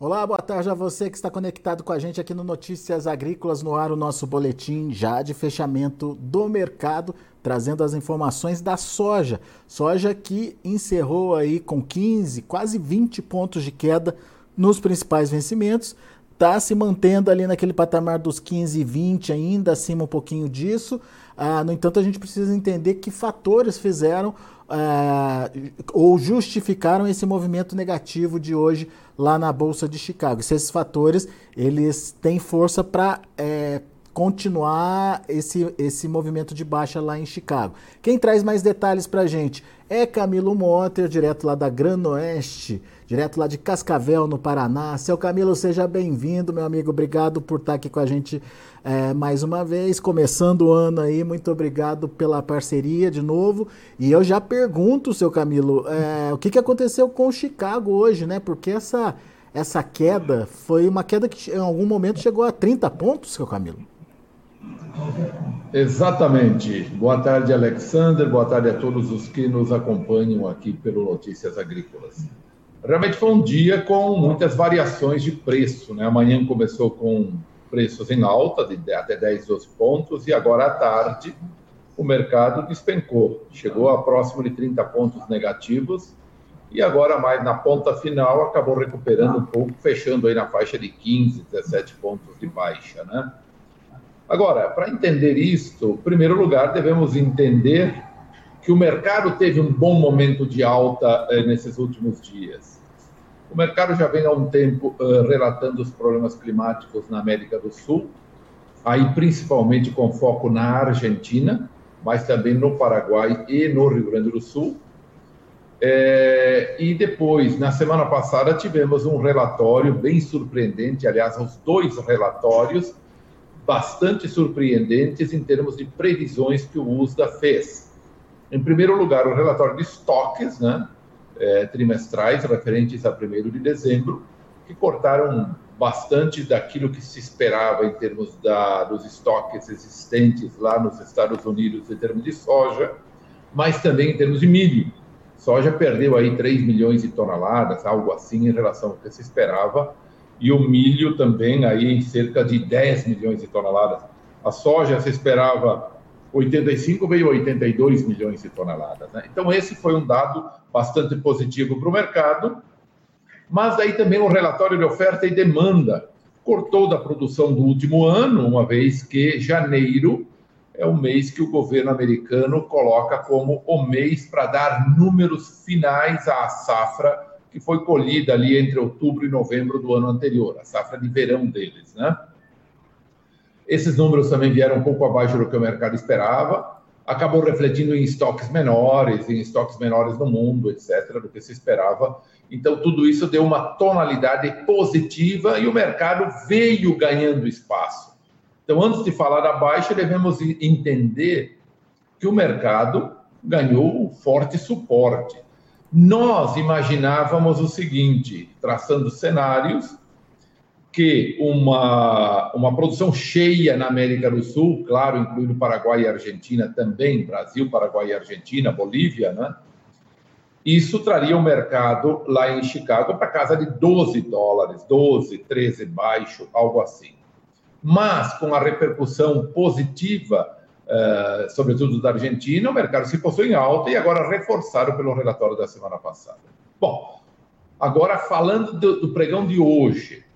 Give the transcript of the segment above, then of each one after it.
Olá, boa tarde a você que está conectado com a gente aqui no Notícias Agrícolas no ar, o nosso boletim já de fechamento do mercado, trazendo as informações da soja. Soja que encerrou aí com 15, quase 20 pontos de queda nos principais vencimentos, está se mantendo ali naquele patamar dos 15 e 20, ainda acima um pouquinho disso. Ah, no entanto, a gente precisa entender que fatores fizeram ah, ou justificaram esse movimento negativo de hoje lá na Bolsa de Chicago. Se esses fatores eles têm força para é, continuar esse, esse movimento de baixa lá em Chicago. Quem traz mais detalhes para a gente é Camilo Motter, direto lá da Granoeste, direto lá de Cascavel, no Paraná. Seu Camilo, seja bem-vindo, meu amigo. Obrigado por estar aqui com a gente é, mais uma vez. Começando o ano aí, muito obrigado pela parceria de novo. E eu já pergunto, seu Camilo, é, o que, que aconteceu com o Chicago hoje, né? Porque essa, essa queda foi uma queda que em algum momento chegou a 30 pontos, seu Camilo. Exatamente. Boa tarde, Alexander. Boa tarde a todos os que nos acompanham aqui pelo Notícias Agrícolas. Realmente foi um dia com muitas variações de preço. Né? Amanhã começou com preços em alta, de até 10, 12 pontos, e agora à tarde o mercado despencou. Chegou a próximo de 30 pontos negativos, e agora, mais na ponta final, acabou recuperando um pouco, fechando aí na faixa de 15, 17 pontos de baixa. Né? Agora, para entender isto, em primeiro lugar, devemos entender que o mercado teve um bom momento de alta eh, nesses últimos dias. O mercado já vem há um tempo eh, relatando os problemas climáticos na América do Sul, aí principalmente com foco na Argentina, mas também no Paraguai e no Rio Grande do Sul. É, e depois, na semana passada, tivemos um relatório bem surpreendente, aliás, os dois relatórios bastante surpreendentes em termos de previsões que o USDA fez. Em primeiro lugar, o relatório de estoques né, é, trimestrais referentes a 1 de dezembro, que cortaram bastante daquilo que se esperava em termos da, dos estoques existentes lá nos Estados Unidos em termos de soja, mas também em termos de milho. Soja perdeu aí 3 milhões de toneladas, algo assim, em relação ao que se esperava, e o milho também aí em cerca de 10 milhões de toneladas. A soja se esperava 85, veio 82 milhões de toneladas. Né? Então, esse foi um dado bastante positivo para o mercado, mas aí também o relatório de oferta e demanda cortou da produção do último ano, uma vez que janeiro é o mês que o governo americano coloca como o mês para dar números finais à safra que foi colhida ali entre outubro e novembro do ano anterior, a safra de verão deles, né? Esses números também vieram um pouco abaixo do que o mercado esperava, acabou refletindo em estoques menores, em estoques menores no mundo, etc., do que se esperava. Então, tudo isso deu uma tonalidade positiva e o mercado veio ganhando espaço. Então, antes de falar da baixa, devemos entender que o mercado ganhou forte suporte. Nós imaginávamos o seguinte, traçando cenários, que uma, uma produção cheia na América do Sul, claro, incluindo Paraguai e Argentina também, Brasil, Paraguai e Argentina, Bolívia, né? Isso traria o mercado lá em Chicago para casa de 12 dólares, 12, 13 baixo, algo assim. Mas com a repercussão positiva uh, sobretudo da Argentina, o mercado se postou em alta e agora reforçado pelo relatório da semana passada. Bom, agora falando do, do pregão de hoje,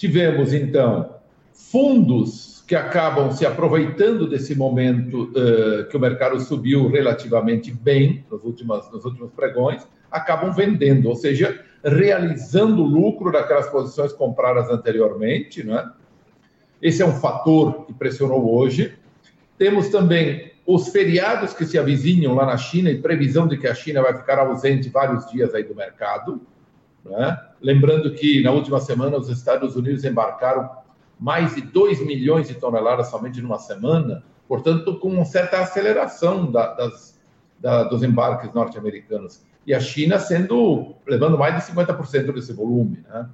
tivemos então fundos que acabam se aproveitando desse momento uh, que o mercado subiu relativamente bem nos últimos, nos últimos pregões, acabam vendendo, ou seja, realizando lucro daquelas posições compradas anteriormente, né? Esse é um fator que pressionou hoje. Temos também os feriados que se avizinham lá na China e previsão de que a China vai ficar ausente vários dias aí do mercado. Né? Lembrando que na última semana os Estados Unidos embarcaram mais de 2 milhões de toneladas somente numa semana, portanto, com uma certa aceleração da, das, da, dos embarques norte-americanos. E a China sendo levando mais de 50% desse volume. Né?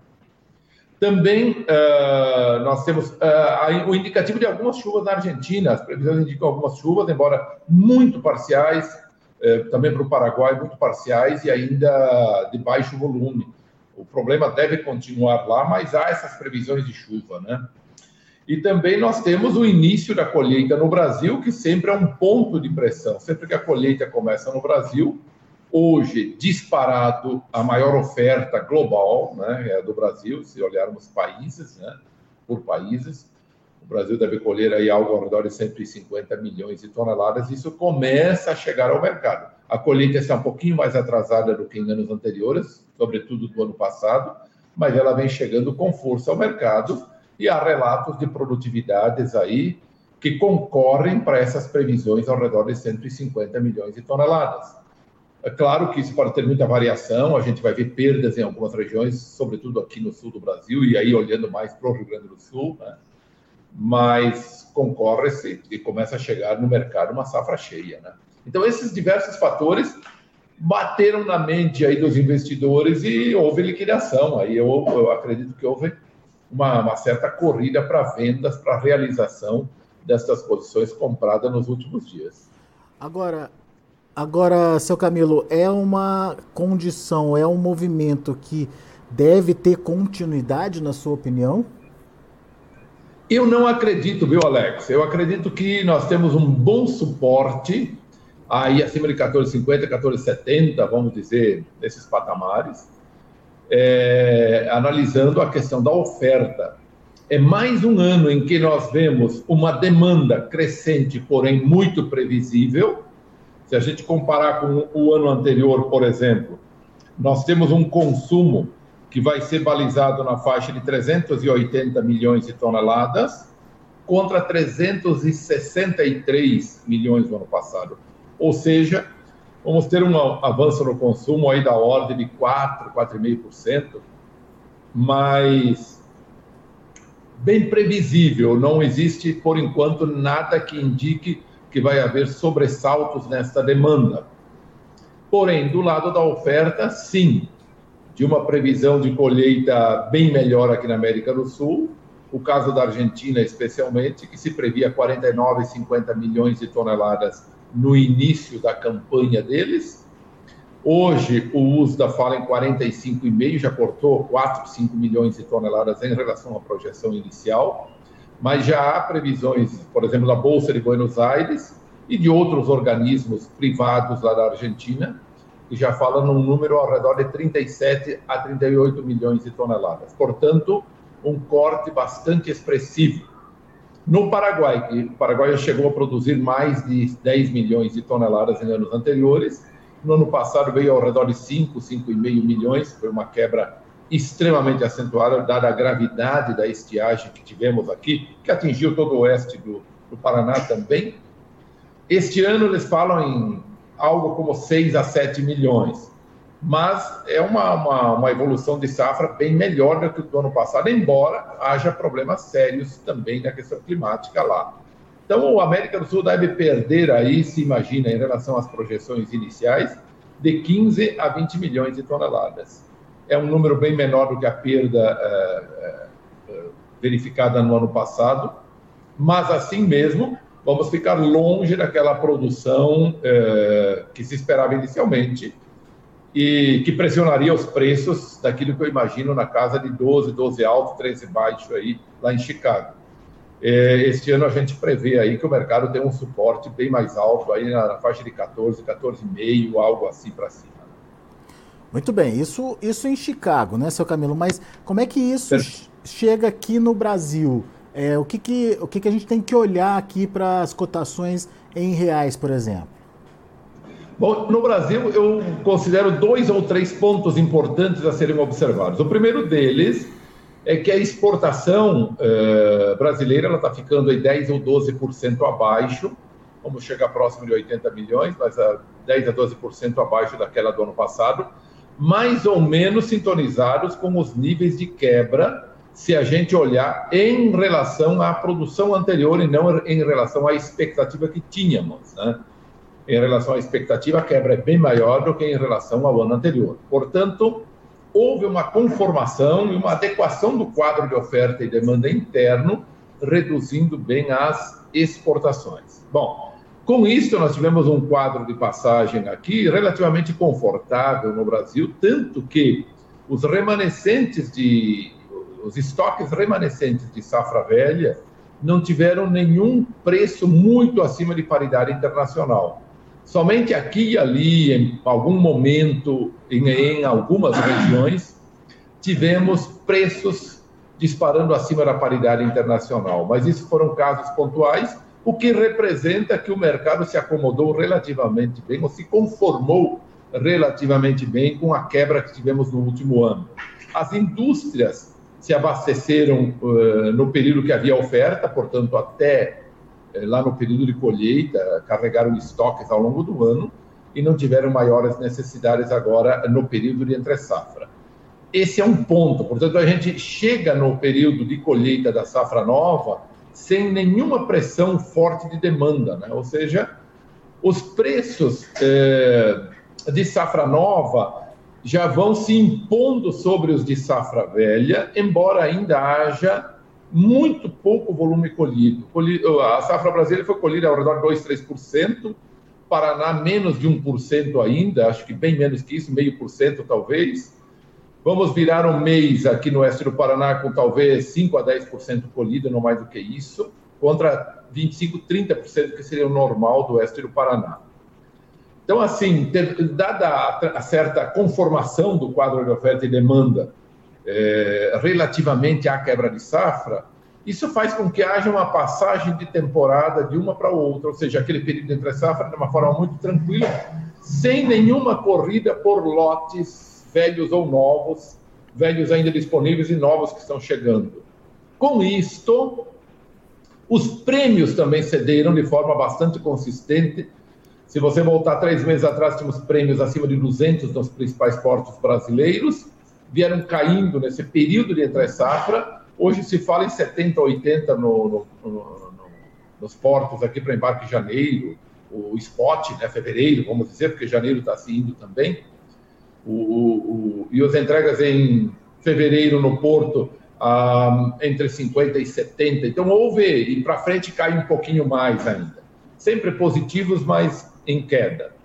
Também uh, nós temos uh, o indicativo de algumas chuvas na Argentina. As previsões indicam algumas chuvas, embora muito parciais, uh, também para o Paraguai, muito parciais e ainda de baixo volume. O problema deve continuar lá, mas há essas previsões de chuva, né? E também nós temos o início da colheita no Brasil, que sempre é um ponto de pressão. Sempre que a colheita começa no Brasil, hoje disparado a maior oferta global, né, é do Brasil, se olharmos países, né, por países. O Brasil deve colher aí algo ao redor de 150 milhões de toneladas. Isso começa a chegar ao mercado. A colheita está um pouquinho mais atrasada do que em anos anteriores, sobretudo do ano passado, mas ela vem chegando com força ao mercado e há relatos de produtividades aí que concorrem para essas previsões ao redor de 150 milhões de toneladas. É claro que isso pode ter muita variação, a gente vai ver perdas em algumas regiões, sobretudo aqui no sul do Brasil, e aí olhando mais para o Rio Grande do Sul, né? mas concorre-se e começa a chegar no mercado uma safra cheia. Né? Então, esses diversos fatores bateram na mente aí dos investidores e houve liquidação. Aí eu, eu acredito que houve uma, uma certa corrida para vendas, para realização destas posições compradas nos últimos dias. Agora, agora, seu Camilo, é uma condição, é um movimento que deve ter continuidade, na sua opinião? Eu não acredito, viu, Alex? Eu acredito que nós temos um bom suporte aí acima de 14,50, 14,70, vamos dizer, nesses patamares é, analisando a questão da oferta. É mais um ano em que nós vemos uma demanda crescente, porém muito previsível. Se a gente comparar com o ano anterior, por exemplo, nós temos um consumo que vai ser balizado na faixa de 380 milhões de toneladas contra 363 milhões no ano passado. Ou seja, vamos ter um avanço no consumo aí da ordem de 4, 4,5%, mas bem previsível, não existe por enquanto nada que indique que vai haver sobressaltos nesta demanda. Porém, do lado da oferta, sim, de uma previsão de colheita bem melhor aqui na América do Sul, o caso da Argentina especialmente, que se previa 49, 50 milhões de toneladas no início da campanha deles. Hoje, o USDA fala em 45,5, já cortou 4, 5 milhões de toneladas em relação à projeção inicial, mas já há previsões, por exemplo, da Bolsa de Buenos Aires e de outros organismos privados lá da Argentina, que já falam num número ao redor de 37 a 38 milhões de toneladas. Portanto, um corte bastante expressivo no Paraguai, o Paraguai chegou a produzir mais de 10 milhões de toneladas em anos anteriores, no ano passado veio ao redor de 5, 5,5 milhões, foi uma quebra extremamente acentuada, dada a gravidade da estiagem que tivemos aqui, que atingiu todo o oeste do, do Paraná também. Este ano eles falam em algo como 6 a 7 milhões mas é uma, uma, uma, evolução de safra bem melhor do que o do ano passado, embora haja problemas sérios também na questão climática lá. Então, o América do Sul deve perder aí, se imagina, em relação às projeções iniciais, de 15 a 20 milhões de toneladas. É um número bem menor do que a perda é, é, verificada no ano passado, mas assim mesmo, vamos ficar longe daquela produção que se esperava inicialmente, e que pressionaria os preços daquilo que eu imagino na casa de 12, 12 alto, 13 baixo aí lá em Chicago. É, este ano a gente prevê aí que o mercado tem um suporte bem mais alto aí na, faixa de 14, 14,5, algo assim para cima. Muito bem, isso, isso em Chicago, né, seu Camilo? Mas como é que isso chega aqui no Brasil? É, o que, que, o que, que a gente tem que olhar aqui para as cotações em reais, por exemplo? Bom, no Brasil, eu considero dois ou três pontos importantes a serem observados. O primeiro deles é que a exportação eh, brasileira está ficando em 10 ou 12% abaixo, vamos chegar próximo de 80 milhões, mas a 10 a 12% abaixo daquela do ano passado, mais ou menos sintonizados com os níveis de quebra, se a gente olhar em relação à produção anterior e não em relação à expectativa que tínhamos. Né? Em relação à expectativa, a quebra é bem maior do que em relação ao ano anterior. Portanto, houve uma conformação e uma adequação do quadro de oferta e demanda interno, reduzindo bem as exportações. Bom, com isso, nós tivemos um quadro de passagem aqui relativamente confortável no Brasil, tanto que os remanescentes de os estoques remanescentes de safra velha não tiveram nenhum preço muito acima de paridade internacional. Somente aqui e ali, em algum momento, em, em algumas regiões, tivemos preços disparando acima da paridade internacional. Mas isso foram casos pontuais, o que representa que o mercado se acomodou relativamente bem, ou se conformou relativamente bem com a quebra que tivemos no último ano. As indústrias se abasteceram uh, no período que havia oferta, portanto, até lá no período de colheita, carregaram estoques ao longo do ano e não tiveram maiores necessidades agora no período de entre-safra. Esse é um ponto, portanto, a gente chega no período de colheita da safra nova sem nenhuma pressão forte de demanda, né? ou seja, os preços uh, de safra nova já vão se impondo sobre os de safra velha, embora ainda haja muito pouco volume colhido. A safra brasileira foi colhida ao redor de 2, 3%, Paraná menos de 1% ainda, acho que bem menos que isso, meio por cento talvez. Vamos virar um mês aqui no oeste do Paraná com talvez 5 a 10% colhida, não mais do que isso, contra 25, 30% que seria o normal do oeste do Paraná. Então, assim, dada a, certa conformação do quadro de oferta e demanda é, relativamente à quebra de safra, isso faz com que haja uma passagem de temporada de uma para outra, ou seja, aquele período entre safra de uma forma muito tranquila, sem nenhuma corrida por lotes velhos ou novos, velhos ainda disponíveis e novos que estão chegando. Com isto, os prêmios também cederam de forma bastante consistente. Se você voltar três meses atrás, tínhamos prêmios acima de 200 nos principais portos brasileiros, vieram caindo nesse período de entre-safra. Hoje se fala em 70, 80 no, no, no, nos portos aqui para embarque em janeiro, o spot, né, fevereiro, vamos dizer, porque janeiro está se indo também. O, o, e as entregas em fevereiro no porto ah, entre 50 e 70. Então houve, e para frente cai um pouquinho mais ainda. Sempre positivos, mas em queda.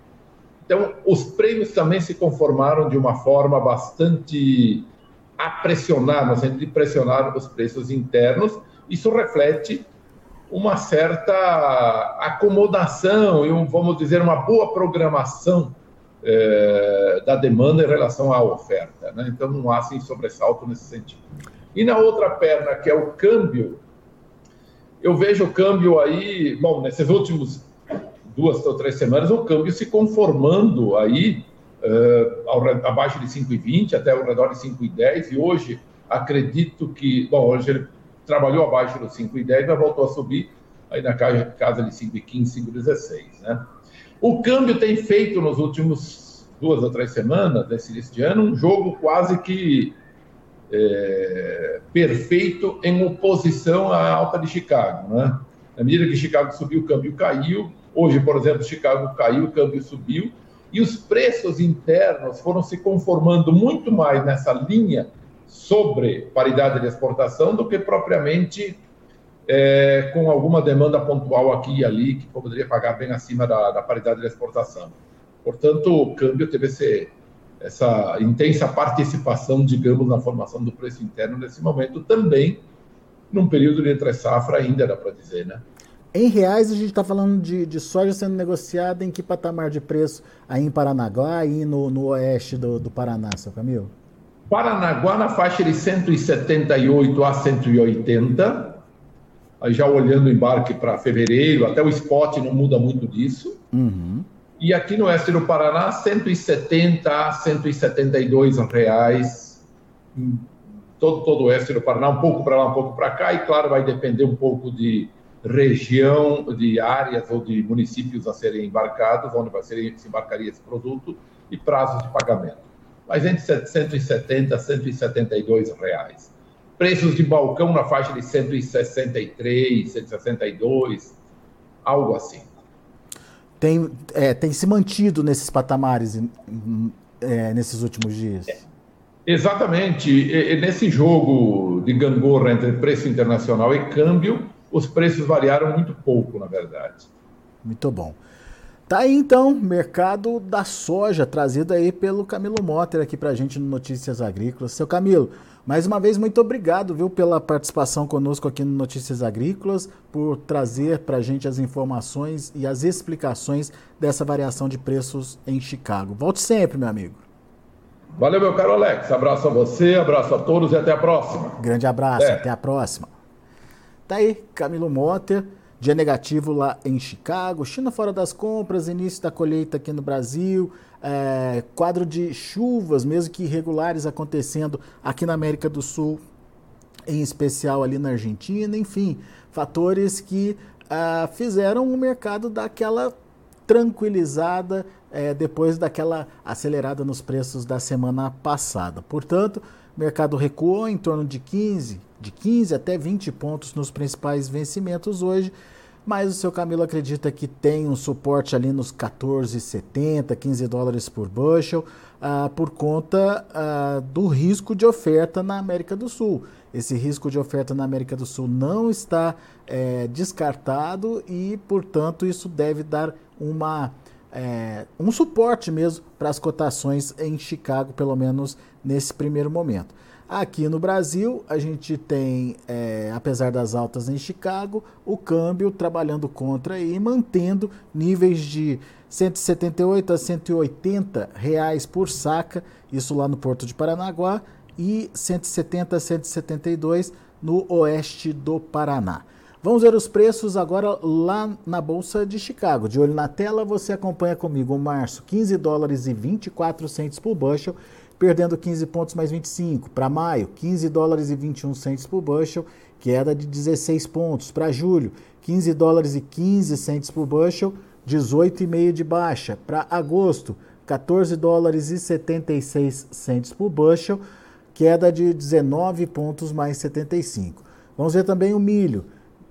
Então, os prêmios também se conformaram de uma forma bastante a pressionar, no sentido de pressionar os preços internos. Isso reflete uma certa acomodação e, um, vamos dizer, uma boa programação eh, da demanda em relação à oferta. Né? Então, não há assim, sobressalto nesse sentido. E na outra perna, que é o câmbio, eu vejo o câmbio aí, bom, nesses últimos duas ou três semanas, o câmbio se conformando aí uh, ao, abaixo de 5,20 até ao redor de 5,10 e hoje acredito que, bom, hoje ele trabalhou abaixo dos 5,10, mas voltou a subir aí na casa de 5,15, 5,16, né? O câmbio tem feito nos últimos duas ou três semanas desse início de ano um jogo quase que é, perfeito em oposição à alta de Chicago, né? Na medida que Chicago subiu, o câmbio caiu, Hoje, por exemplo, Chicago caiu, o câmbio subiu, e os preços internos foram se conformando muito mais nessa linha sobre paridade de exportação do que propriamente é, com alguma demanda pontual aqui e ali que poderia pagar bem acima da, da paridade de exportação. Portanto, o câmbio teve esse, essa intensa participação, digamos, na formação do preço interno nesse momento, também num período de entre safra ainda, dá para dizer, né? Em reais, a gente está falando de, de, soja sendo negociada em que patamar de preço aí em Paranaguá e no, no oeste do, do Paraná, seu Camilo? Paranaguá na faixa de 178 a 180. Aí já olhando o embarque para fevereiro, até o spot não muda muito disso. Uhum. E aqui no oeste do Paraná, 170 a 172 reais. Todo, todo o oeste do Paraná, um pouco para lá, um pouco para cá. E claro, vai depender um pouco de região de áreas ou de municípios a serem embarcados, onde vai ser, se embarcaria esse produto, e prazos de pagamento. Mas entre 170 a 172 reais. Preços de balcão na faixa de 163, 162, algo assim. Tem, é, tem se mantido nesses patamares é, nesses últimos dias? É, exatamente. E, e nesse jogo de gangorra entre preço internacional e câmbio, os preços variaram muito pouco, na verdade. Muito bom. Tá aí então, mercado da soja, trazido aí pelo Camilo Motter aqui pra gente no Notícias Agrícolas. Seu Camilo, mais uma vez, muito obrigado, viu, pela participação conosco aqui no Notícias Agrícolas, por trazer pra gente as informações e as explicações dessa variação de preços em Chicago. Volte sempre, meu amigo. Valeu, meu caro Alex. Abraço a você, abraço a todos e até a próxima. Grande abraço, é. até a próxima. Tá aí, Camilo Motter. Dia negativo lá em Chicago, China fora das compras, início da colheita aqui no Brasil, é, quadro de chuvas, mesmo que irregulares, acontecendo aqui na América do Sul, em especial ali na Argentina, enfim, fatores que ah, fizeram o mercado dar aquela tranquilizada é, depois daquela acelerada nos preços da semana passada. Portanto, o mercado recuou em torno de 15, de 15 até 20 pontos nos principais vencimentos hoje, mas o seu Camilo acredita que tem um suporte ali nos 14,70, 15 dólares por bushel, ah, por conta ah, do risco de oferta na América do Sul. Esse risco de oferta na América do Sul não está é, descartado e, portanto, isso deve dar uma, é, um suporte mesmo para as cotações em Chicago, pelo menos nesse primeiro momento. Aqui no Brasil, a gente tem, é, apesar das altas em Chicago, o câmbio trabalhando contra e mantendo níveis de 178 a 180 reais por saca, isso lá no Porto de Paranaguá, e 170 a 172 no oeste do Paraná. Vamos ver os preços agora lá na Bolsa de Chicago. De olho na tela, você acompanha comigo março, 15 dólares e 24 centos por bushel perdendo 15 pontos mais 25. Para maio, 15 dólares e 21 centos por bushel, queda de 16 pontos. Para julho, 15 dólares e 15 centos por bushel, 18,5 de baixa. Para agosto, 14 dólares e 76 centos por bushel, queda de 19 pontos mais 75. Vamos ver também o milho.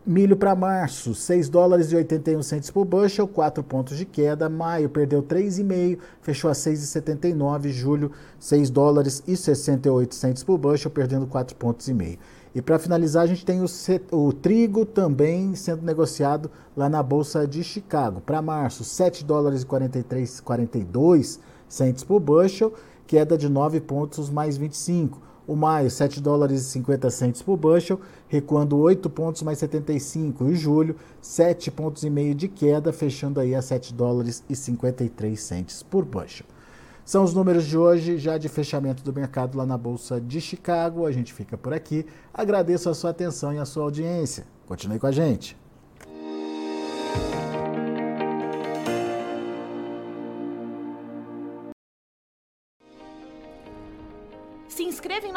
Milho para março, 6 dólares e 81 centos por bushel, 4 pontos de queda. Maio perdeu 3,5, fechou a 6,79. Julho, 6 dólares e 68 centos por bushel, perdendo 4 pontos e meio. E para finalizar, a gente tem o, o, trigo também sendo negociado lá na Bolsa de Chicago. Para março, 7 dólares e 43, 42 centos por bushel, queda de 9 pontos mais 25. O maio, 7 dólares e 50 centos por bushel, recuando 8 pontos mais 75. E julho, 7 pontos e meio de queda, fechando aí a 7 dólares e 53 centos por bushel. São os números de hoje, já de fechamento do mercado lá na Bolsa de Chicago. A gente fica por aqui. Agradeço a sua atenção e a sua audiência. Continue com a gente.